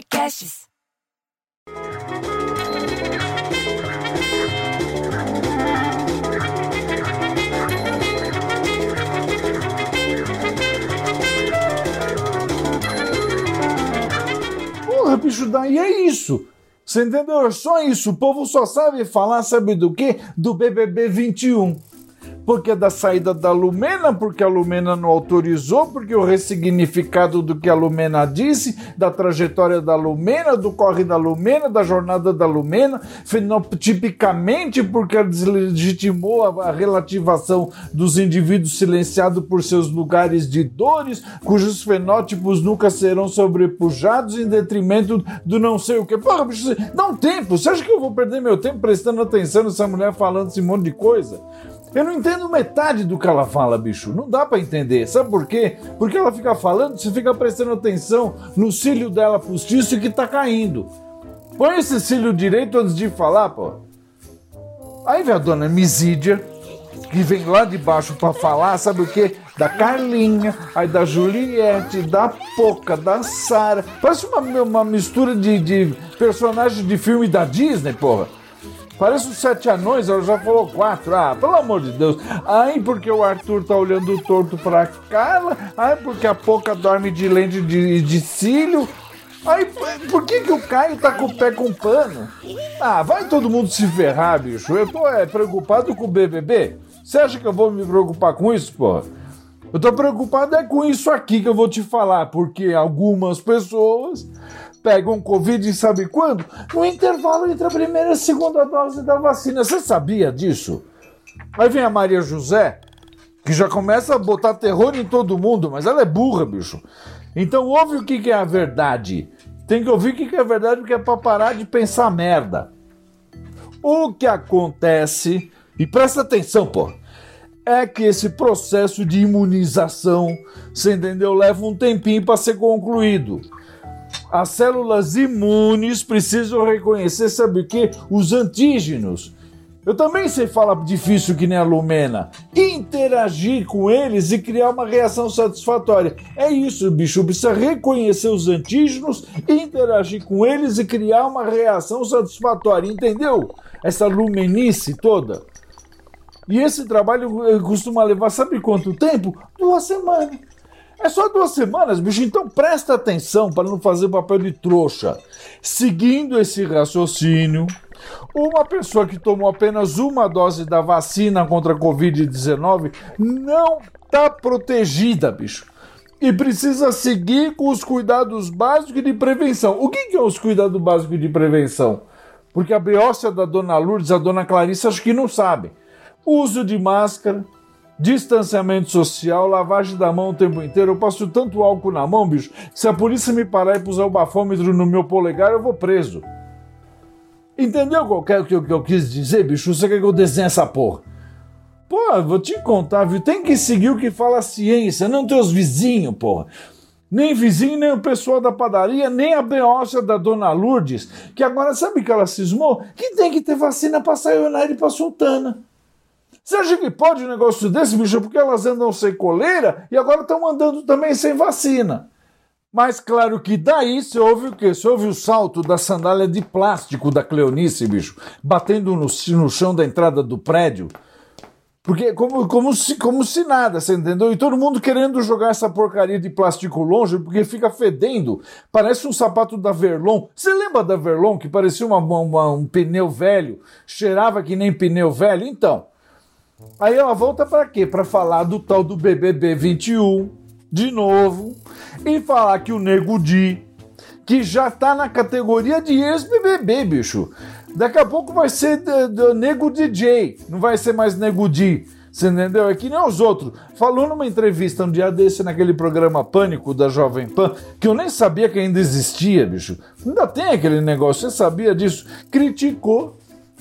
Podcasts. Porra, bicho, daí é isso. Você entendeu? É só isso. O povo só sabe falar, sabe do quê? Do BBB 21 porque da saída da Lumena, porque a Lumena não autorizou, porque o ressignificado do que a Lumena disse, da trajetória da Lumena, do corre da Lumena, da jornada da Lumena, fenotipicamente porque ela deslegitimou a, relativação dos indivíduos silenciados por seus lugares de dores, cujos fenótipos nunca serão sobrepujados em detrimento do não sei o que. Porra, bicho, dá um tempo. Você acha que eu vou perder meu tempo prestando atenção nessa mulher falando esse monte de coisa? Eu não entendo metade do que ela fala, bicho. Não dá para entender. Sabe por quê? Porque ela fica falando, você fica prestando atenção no cílio dela postiço que tá caindo. Põe esse cílio direito antes de falar, pô. Aí vem a dona Misídia, que vem lá de baixo para falar, sabe o quê? Da Carlinha, aí da Juliette, da Poca, da Sara. Parece uma, uma mistura de, de personagens de filme da Disney, porra. Parece os sete anões, ela já falou quatro. Ah, pelo amor de Deus. Ai, porque o Arthur tá olhando torto pra Carla. Ai, porque a Poca dorme de lente de, de cílio. Ai, por que, que o Caio tá com o pé com pano? Ah, vai todo mundo se ferrar, bicho. Eu tô é, preocupado com o BBB. Você acha que eu vou me preocupar com isso, pô? Eu tô preocupado é com isso aqui que eu vou te falar, porque algumas pessoas pegam Covid sabe quando? No intervalo entre a primeira e a segunda dose da vacina. Você sabia disso? Aí vem a Maria José, que já começa a botar terror em todo mundo, mas ela é burra, bicho. Então ouve o que, é a verdade. Tem que ouvir o que, que é a verdade, porque é pra parar de pensar merda. O que acontece, e presta atenção, pô, é que esse processo de imunização, você entendeu, leva um tempinho para ser concluído as células imunes precisam reconhecer, sabe o que? Os antígenos. Eu também sei falar difícil que nem a Lumena. Interagir com eles e criar uma reação satisfatória. É isso, bicho. Precisa reconhecer os antígenos, interagir com eles e criar uma reação satisfatória. Entendeu? Essa lumenice toda. E esse trabalho eh, costuma levar, sabe quanto tempo? Duas semanas. É só duas semanas, bicho, então presta atenção para não fazer papel de trouxa. Seguindo esse raciocínio, uma pessoa que tomou apenas uma dose da vacina contra a Covid-19 não está protegida, bicho. E precisa seguir com os cuidados básicos de prevenção. O que, que é os cuidados básicos de prevenção? Porque a beócia da dona Lourdes, a dona Clarice, acho que não sabe. Uso de máscara, distanciamento social, lavagem da mão o tempo inteiro. Eu passo tanto álcool na mão, bicho, que se a polícia me parar e puser o bafômetro no meu polegar, eu vou preso. Entendeu é o que eu, que eu quis dizer, bicho? Você quer que eu desenhe essa porra? Pô, vou te contar, viu? Tem que seguir o que fala a ciência, não teus vizinhos, porra. Nem vizinho, nem o pessoal da padaria, nem a beócia da dona Lourdes, que agora sabe que ela cismou? Que tem que ter vacina pra sayonara e pra sultana. Você acha que pode um negócio desse, bicho? Porque elas andam sem coleira e agora estão andando também sem vacina. Mas claro que daí você ouve o quê? Você ouve o salto da sandália de plástico da Cleonice, bicho, batendo no, no chão da entrada do prédio. Porque como, como, se, como se nada, você entendeu? E todo mundo querendo jogar essa porcaria de plástico longe, porque fica fedendo. Parece um sapato da Verlon. Você lembra da Verlon, que parecia uma, uma, um pneu velho? Cheirava que nem pneu velho? Então, Aí ela volta para quê? Para falar do tal do BBB 21 de novo e falar que o Nego Di, que já tá na categoria de ex-BBB, bicho. Daqui a pouco vai ser do Nego DJ, não vai ser mais Nego Di. Você entendeu? É que nem os outros. Falou numa entrevista um dia desse naquele programa Pânico da Jovem Pan, que eu nem sabia que ainda existia, bicho. Ainda tem aquele negócio, você sabia disso? Criticou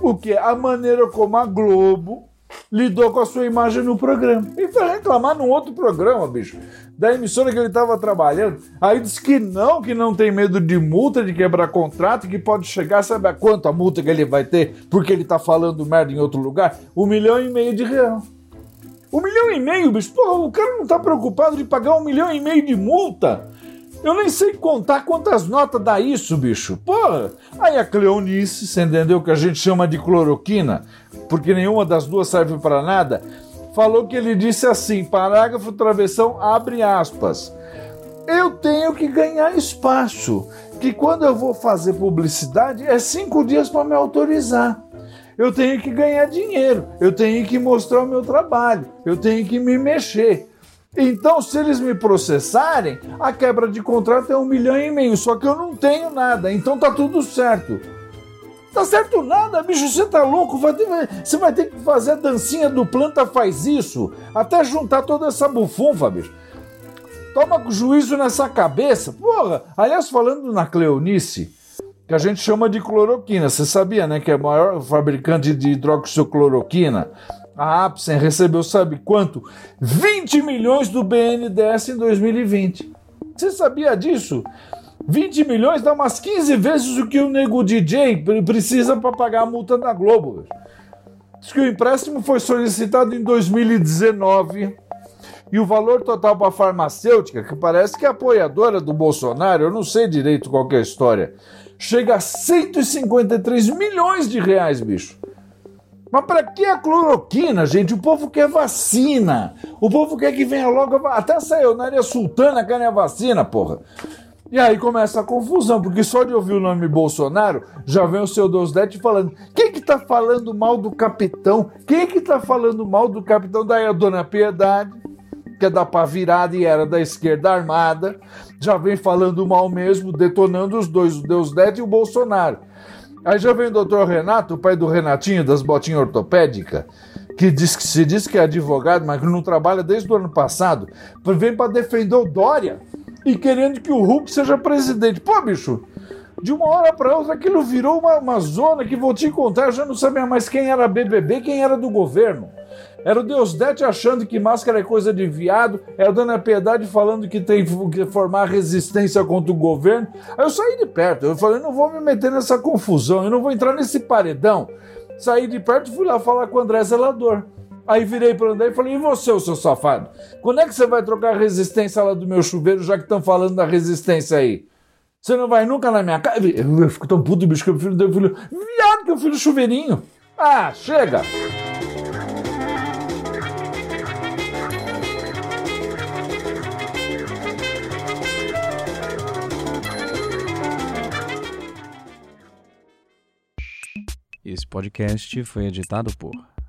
o que? A maneira como a Globo lidou com a sua imagem no programa. E foi reclamar num outro programa, bicho, da emissora que ele estava trabalhando. Aí disse que não, que não tem medo de multa, de quebrar contrato, que pode chegar, sabe a quanto a multa que ele vai ter porque ele está falando merda em outro lugar? Um milhão e meio de real. Um milhão e meio, bicho? Porra, o cara não está preocupado de pagar um milhão e meio de multa. Eu nem sei contar quantas notas dá isso, bicho. Porra! Aí a Cleonice, você entendeu que a gente chama de cloroquina, porque nenhuma das duas serve para nada, falou que ele disse assim: parágrafo travessão abre aspas. Eu tenho que ganhar espaço, que quando eu vou fazer publicidade é cinco dias para me autorizar. Eu tenho que ganhar dinheiro, eu tenho que mostrar o meu trabalho, eu tenho que me mexer. Então, se eles me processarem, a quebra de contrato é um milhão e meio, só que eu não tenho nada, então tá tudo certo. Tá certo nada, bicho, você tá louco? Vai você vai ter que fazer a dancinha do planta faz isso, até juntar toda essa bufunfa, bicho. Toma juízo nessa cabeça. Porra, aliás, falando na Cleonice, que a gente chama de cloroquina, você sabia, né, que é o maior fabricante de hidroxicloroquina? A Apsen recebeu, sabe quanto? 20 milhões do BNDES em 2020. Você sabia disso? 20 milhões dá umas 15 vezes o que o nego DJ precisa para pagar a multa da Globo. Diz que o empréstimo foi solicitado em 2019 e o valor total para a farmacêutica, que parece que é apoiadora do Bolsonaro, eu não sei direito qual é a história, chega a 153 milhões de reais, bicho. Mas para que a cloroquina, gente? O povo quer vacina. O povo quer que venha logo. A... Até saiu na área sultana quer a vacina, porra. E aí começa a confusão, porque só de ouvir o nome Bolsonaro, já vem o seu Deusdete falando: quem que tá falando mal do capitão? Quem que tá falando mal do capitão? Daí a dona Piedade, que é da pá virada e era da esquerda armada, já vem falando mal mesmo, detonando os dois, o Deusdete e o Bolsonaro. Aí já vem o doutor Renato, o pai do Renatinho das botinhas ortopédicas, que diz que se diz que é advogado, mas que não trabalha desde o ano passado, vem para defender o Dória e querendo que o Hulk seja presidente. Pô, bicho, de uma hora para outra aquilo virou uma, uma zona que vou te contar, eu já não sabia mais quem era BBB, quem era do governo. Era o Deus Dete achando que máscara é coisa de viado, é a Dona Piedade falando que tem que formar resistência contra o governo. Aí eu saí de perto, eu falei, não vou me meter nessa confusão, eu não vou entrar nesse paredão. Saí de perto e fui lá falar com o André Zelador. Aí virei para o André e falei, e você, seu safado? Quando é que você vai trocar a resistência lá do meu chuveiro, já que estão falando da resistência aí? Você não vai nunca na minha casa? Eu fico tão puto, bicho, que eu filho, filho, viado que eu filho chuveirinho. Ah, chega! Esse podcast foi editado por